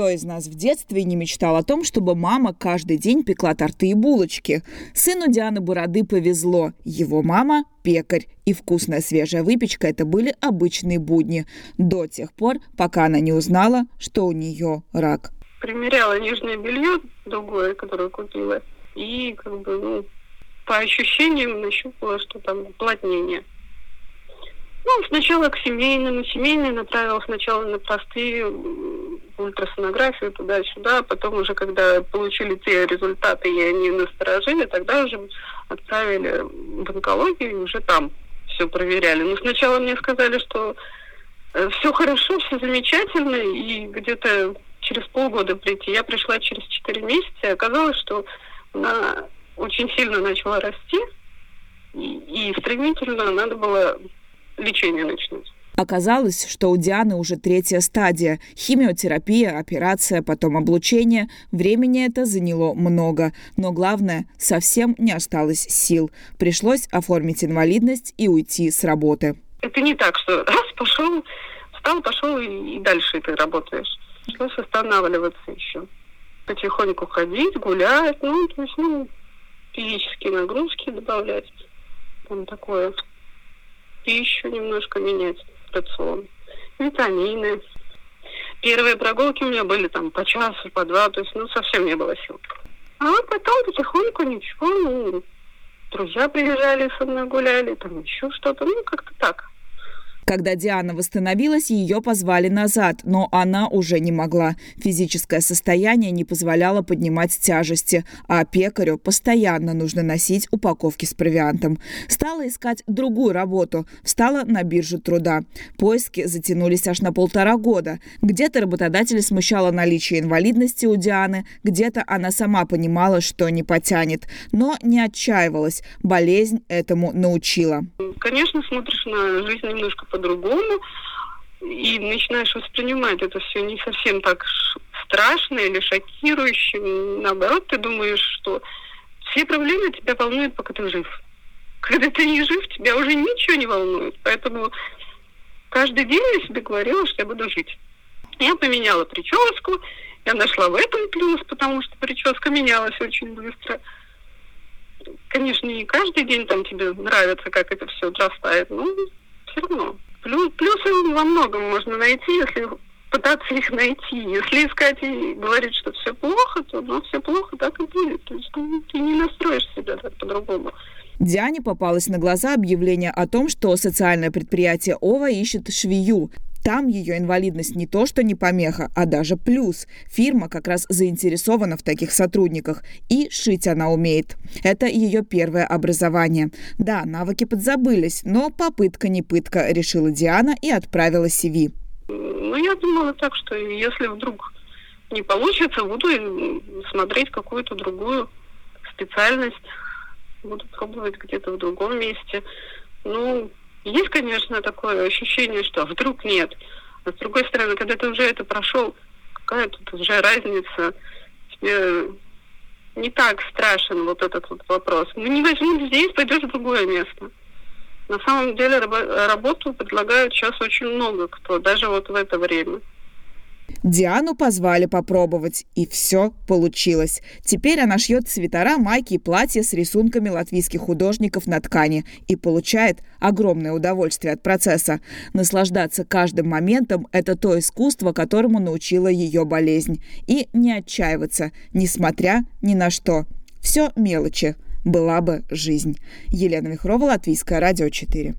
Кто из нас в детстве не мечтал о том, чтобы мама каждый день пекла торты и булочки? Сыну Дианы Бороды повезло. Его мама – пекарь. И вкусная свежая выпечка – это были обычные будни. До тех пор, пока она не узнала, что у нее рак. Примеряла нижнее белье другое, которое купила. И как бы, ну, по ощущениям нащупала, что там уплотнение. Ну, сначала к семейному. Семейный направил сначала на простые ультрасонографию туда-сюда. Потом уже, когда получили те результаты, и они насторожили, тогда уже отправили в онкологию, и уже там все проверяли. Но сначала мне сказали, что э, все хорошо, все замечательно, и где-то через полгода прийти. Я пришла через 4 месяца, и оказалось, что она очень сильно начала расти, и, и стремительно надо было лечение начнуть. Оказалось, что у Дианы уже третья стадия. Химиотерапия, операция, потом облучение. Времени это заняло много. Но главное, совсем не осталось сил. Пришлось оформить инвалидность и уйти с работы. Это не так, что раз пошел, встал, пошел и, и дальше ты работаешь. Пришлось останавливаться еще. Потихоньку ходить, гулять, ну, то есть, ну, физические нагрузки добавлять. Там такое пищу немножко менять, рацион, витамины. Первые прогулки у меня были там по часу, по два, то есть ну совсем не было сил. А потом потихоньку ничего, ну, друзья приезжали со мной гуляли, там еще что-то, ну как-то так. Когда Диана восстановилась, ее позвали назад, но она уже не могла. Физическое состояние не позволяло поднимать тяжести, а пекарю постоянно нужно носить упаковки с провиантом. Стала искать другую работу, встала на биржу труда. Поиски затянулись аж на полтора года. Где-то работодатель смущало наличие инвалидности у Дианы, где-то она сама понимала, что не потянет, но не отчаивалась. Болезнь этому научила. Конечно, смотришь на жизнь немножко по по-другому, и начинаешь воспринимать это все не совсем так страшно или шокирующе. Наоборот, ты думаешь, что все проблемы тебя волнуют, пока ты жив. Когда ты не жив, тебя уже ничего не волнует. Поэтому каждый день я себе говорила, что я буду жить. Я поменяла прическу, я нашла в этом плюс, потому что прическа менялась очень быстро. Конечно, не каждый день там тебе нравится, как это все отрастает, но все равно. Плюс, плюсы во многом можно найти, если пытаться их найти. Если искать и говорить, что все плохо, то ну, все плохо, так и будет. То есть ну, ты не настроишь себя так по-другому. Диане попалось на глаза объявление о том, что социальное предприятие ОВА ищет швею. Там ее инвалидность не то что не помеха, а даже плюс. Фирма как раз заинтересована в таких сотрудниках. И шить она умеет. Это ее первое образование. Да, навыки подзабылись, но попытка не пытка, решила Диана и отправила CV. Ну, я думала так, что если вдруг не получится, буду смотреть какую-то другую специальность, буду пробовать где-то в другом месте. Ну, есть, конечно, такое ощущение, что вдруг нет. А с другой стороны, когда ты уже это прошел, какая тут уже разница? Тебе не так страшен вот этот вот вопрос. Ну, не возьмут здесь, пойдешь в другое место. На самом деле работу предлагают сейчас очень много кто, даже вот в это время. Диану позвали попробовать, и все получилось. Теперь она шьет свитера, майки и платья с рисунками латвийских художников на ткани и получает огромное удовольствие от процесса. Наслаждаться каждым моментом – это то искусство, которому научила ее болезнь. И не отчаиваться, несмотря ни на что. Все мелочи. Была бы жизнь. Елена Вихрова, Латвийское радио 4.